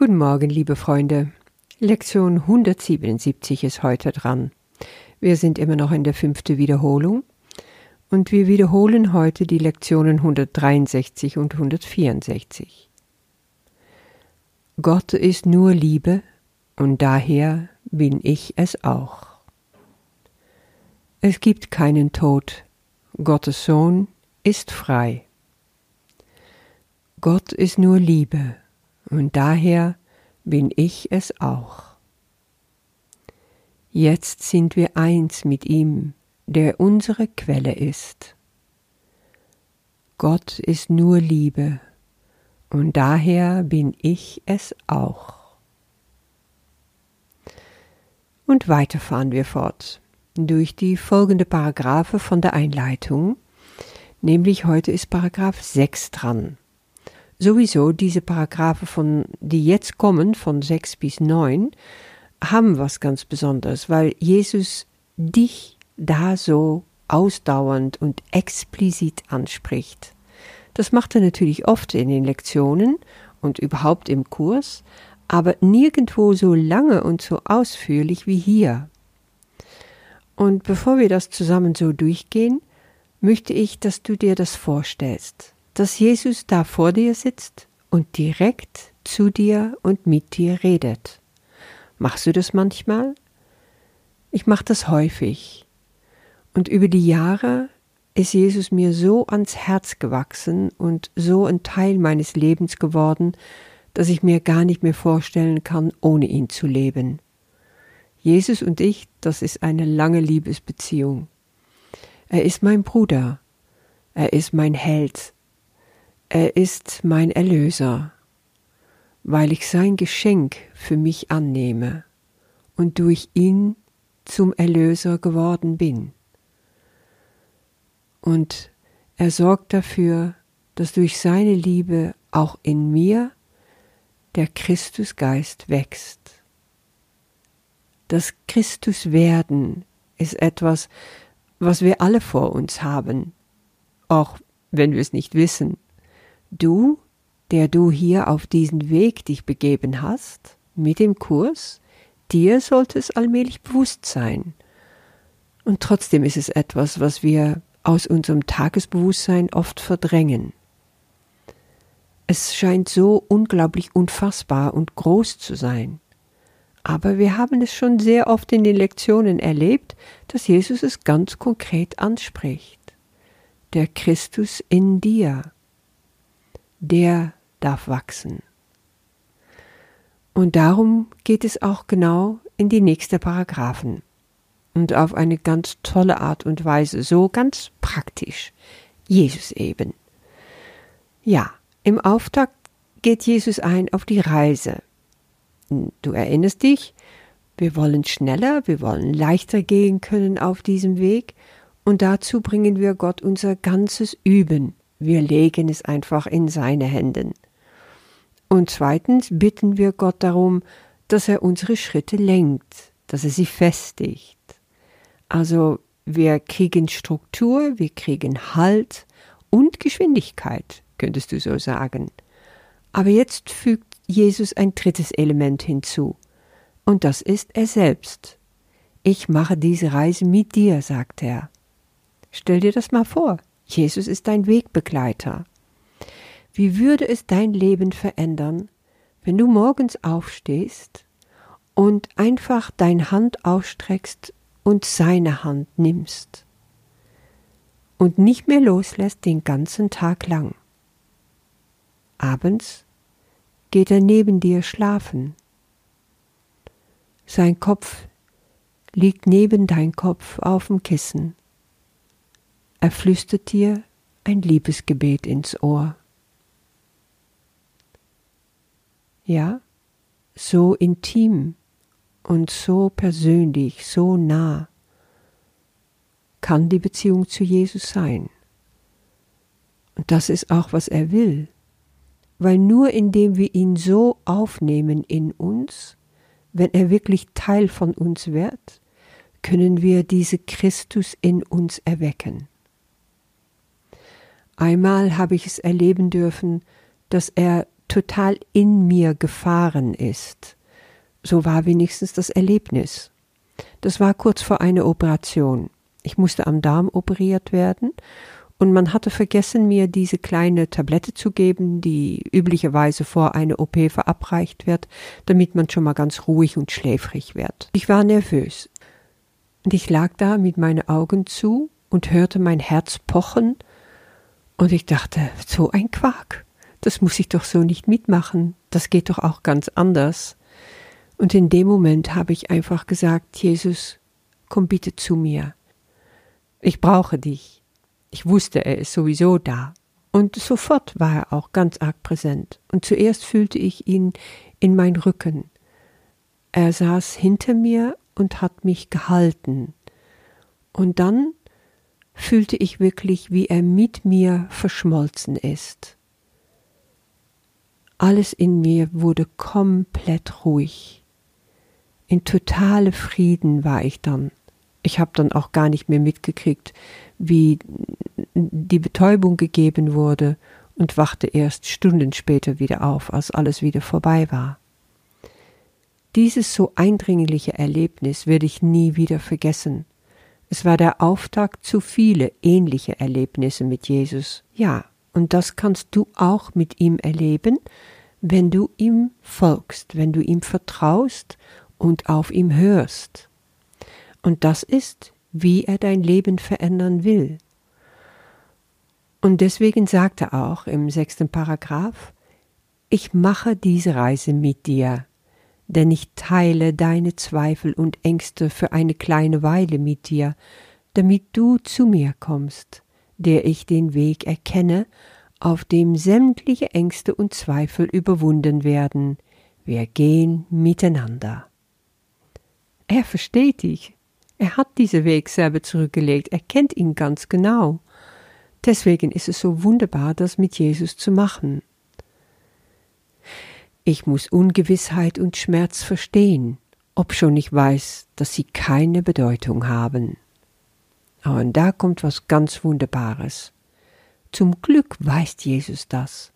Guten Morgen, liebe Freunde. Lektion 177 ist heute dran. Wir sind immer noch in der fünften Wiederholung und wir wiederholen heute die Lektionen 163 und 164. Gott ist nur Liebe und daher bin ich es auch. Es gibt keinen Tod, Gottes Sohn ist frei. Gott ist nur Liebe und daher bin ich es auch. Jetzt sind wir eins mit ihm, der unsere Quelle ist. Gott ist nur Liebe, und daher bin ich es auch. Und weiter fahren wir fort durch die folgende Paragraphe von der Einleitung, nämlich heute ist Paragraph 6 dran sowieso diese Paragraphen von, die jetzt kommen, von 6 bis 9, haben was ganz Besonderes, weil Jesus dich da so ausdauernd und explizit anspricht. Das macht er natürlich oft in den Lektionen und überhaupt im Kurs, aber nirgendwo so lange und so ausführlich wie hier. Und bevor wir das zusammen so durchgehen, möchte ich, dass du dir das vorstellst dass Jesus da vor dir sitzt und direkt zu dir und mit dir redet. Machst du das manchmal? Ich mache das häufig. Und über die Jahre ist Jesus mir so ans Herz gewachsen und so ein Teil meines Lebens geworden, dass ich mir gar nicht mehr vorstellen kann, ohne ihn zu leben. Jesus und ich, das ist eine lange Liebesbeziehung. Er ist mein Bruder, er ist mein Held, er ist mein Erlöser, weil ich sein Geschenk für mich annehme und durch ihn zum Erlöser geworden bin. Und er sorgt dafür, dass durch seine Liebe auch in mir der Christusgeist wächst. Das Christuswerden ist etwas, was wir alle vor uns haben, auch wenn wir es nicht wissen. Du, der du hier auf diesen Weg dich begeben hast, mit dem Kurs, dir sollte es allmählich bewusst sein. Und trotzdem ist es etwas, was wir aus unserem Tagesbewusstsein oft verdrängen. Es scheint so unglaublich unfassbar und groß zu sein. Aber wir haben es schon sehr oft in den Lektionen erlebt, dass Jesus es ganz konkret anspricht. Der Christus in dir der darf wachsen. Und darum geht es auch genau in die nächste Paragraphen. Und auf eine ganz tolle Art und Weise, so ganz praktisch. Jesus eben. Ja, im Auftakt geht Jesus ein auf die Reise. Du erinnerst dich, wir wollen schneller, wir wollen leichter gehen können auf diesem Weg, und dazu bringen wir Gott unser ganzes Üben, wir legen es einfach in seine Händen. Und zweitens bitten wir Gott darum, dass er unsere Schritte lenkt, dass er sie festigt. Also wir kriegen Struktur, wir kriegen Halt und Geschwindigkeit, könntest du so sagen. Aber jetzt fügt Jesus ein drittes Element hinzu, und das ist er selbst. Ich mache diese Reise mit dir, sagt er. Stell dir das mal vor. Jesus ist dein Wegbegleiter. Wie würde es dein Leben verändern, wenn du morgens aufstehst und einfach deine Hand ausstreckst und seine Hand nimmst und nicht mehr loslässt den ganzen Tag lang. Abends geht er neben dir schlafen. Sein Kopf liegt neben dein Kopf auf dem Kissen er flüstert dir ein Liebesgebet ins Ohr. Ja, so intim und so persönlich, so nah kann die Beziehung zu Jesus sein. Und das ist auch, was er will, weil nur indem wir ihn so aufnehmen in uns, wenn er wirklich Teil von uns wird, können wir diese Christus in uns erwecken. Einmal habe ich es erleben dürfen, dass er total in mir gefahren ist. So war wenigstens das Erlebnis. Das war kurz vor einer Operation. Ich musste am Darm operiert werden und man hatte vergessen, mir diese kleine Tablette zu geben, die üblicherweise vor einer OP verabreicht wird, damit man schon mal ganz ruhig und schläfrig wird. Ich war nervös. Und ich lag da mit meinen Augen zu und hörte mein Herz pochen, und ich dachte, so ein Quark, das muss ich doch so nicht mitmachen, das geht doch auch ganz anders. Und in dem Moment habe ich einfach gesagt, Jesus, komm bitte zu mir. Ich brauche dich. Ich wusste, er ist sowieso da. Und sofort war er auch ganz arg präsent. Und zuerst fühlte ich ihn in mein Rücken. Er saß hinter mir und hat mich gehalten. Und dann fühlte ich wirklich, wie er mit mir verschmolzen ist. Alles in mir wurde komplett ruhig. In totale Frieden war ich dann. Ich habe dann auch gar nicht mehr mitgekriegt, wie die Betäubung gegeben wurde und wachte erst Stunden später wieder auf, als alles wieder vorbei war. Dieses so eindringliche Erlebnis werde ich nie wieder vergessen. Es war der Auftakt zu viele ähnliche Erlebnisse mit Jesus. Ja, und das kannst du auch mit ihm erleben, wenn du ihm folgst, wenn du ihm vertraust und auf ihm hörst. Und das ist, wie er dein Leben verändern will. Und deswegen sagt er auch im sechsten Paragraph, ich mache diese Reise mit dir, denn ich teile deine Zweifel und Ängste für eine kleine Weile mit dir, damit du zu mir kommst, der ich den Weg erkenne, auf dem sämtliche Ängste und Zweifel überwunden werden. Wir gehen miteinander. Er versteht dich. Er hat diesen Weg selber zurückgelegt. Er kennt ihn ganz genau. Deswegen ist es so wunderbar, das mit Jesus zu machen. Ich muss Ungewissheit und Schmerz verstehen, obschon ich weiß, dass sie keine Bedeutung haben. Und da kommt was ganz Wunderbares. Zum Glück weiß Jesus das.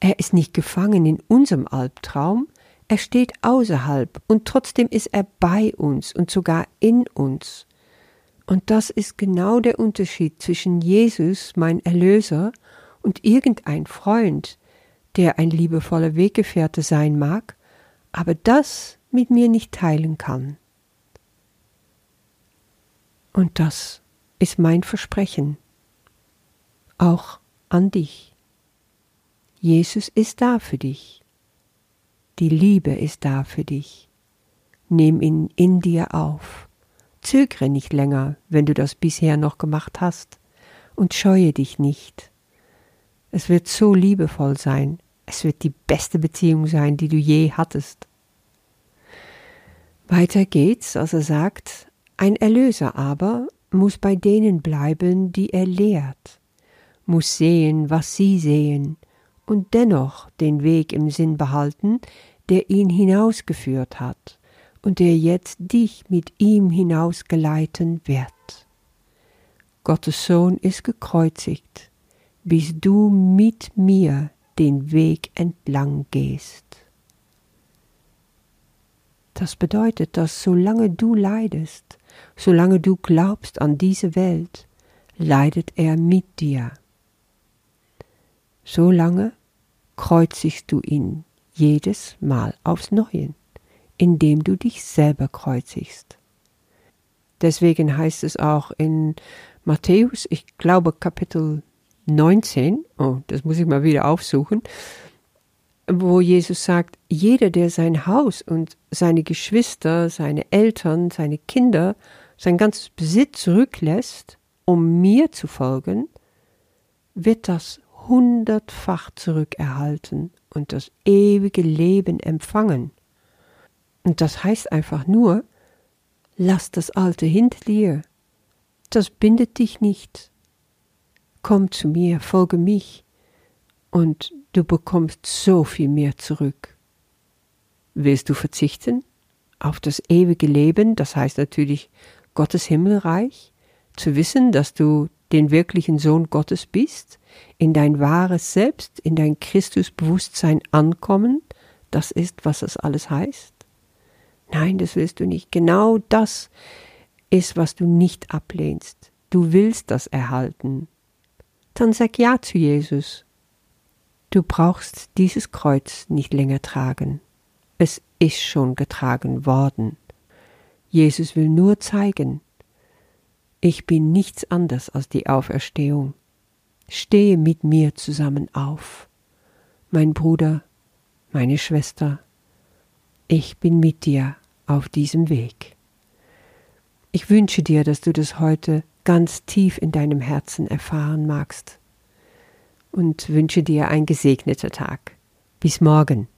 Er ist nicht gefangen in unserem Albtraum, er steht außerhalb und trotzdem ist er bei uns und sogar in uns. Und das ist genau der Unterschied zwischen Jesus, mein Erlöser, und irgendein Freund, der ein liebevoller Weggefährte sein mag, aber das mit mir nicht teilen kann. Und das ist mein Versprechen, auch an dich. Jesus ist da für dich. Die Liebe ist da für dich. Nimm ihn in dir auf. Zögere nicht länger, wenn du das bisher noch gemacht hast, und scheue dich nicht. Es wird so liebevoll sein, es wird die beste Beziehung sein, die du je hattest. Weiter geht's, als er sagt, ein Erlöser aber muss bei denen bleiben, die er lehrt, muss sehen, was sie sehen, und dennoch den Weg im Sinn behalten, der ihn hinausgeführt hat und der jetzt dich mit ihm hinausgeleiten wird. Gottes Sohn ist gekreuzigt, bis du mit mir den Weg entlang gehst. Das bedeutet, dass solange du leidest, solange du glaubst an diese Welt, leidet er mit dir. Solange kreuzigst du ihn jedes Mal aufs Neue indem du dich selber kreuzigst. Deswegen heißt es auch in Matthäus, ich glaube Kapitel 19, oh, das muss ich mal wieder aufsuchen, wo Jesus sagt, jeder, der sein Haus und seine Geschwister, seine Eltern, seine Kinder, sein ganzes Besitz zurücklässt, um mir zu folgen, wird das hundertfach zurückerhalten und das ewige Leben empfangen. Und das heißt einfach nur, lass das Alte hinter dir. Das bindet dich nicht. Komm zu mir, folge mich, und du bekommst so viel mehr zurück. Willst du verzichten auf das ewige Leben, das heißt natürlich Gottes Himmelreich, zu wissen, dass du den wirklichen Sohn Gottes bist, in dein wahres Selbst, in dein Christusbewusstsein ankommen, das ist, was das alles heißt? Nein, das willst du nicht. Genau das ist, was du nicht ablehnst. Du willst das erhalten. Dann sag Ja zu Jesus. Du brauchst dieses Kreuz nicht länger tragen. Es ist schon getragen worden. Jesus will nur zeigen, ich bin nichts anders als die Auferstehung. Stehe mit mir zusammen auf. Mein Bruder, meine Schwester, ich bin mit dir auf diesem Weg. Ich wünsche dir, dass du das heute ganz tief in deinem Herzen erfahren magst und wünsche dir ein gesegneter Tag. Bis morgen.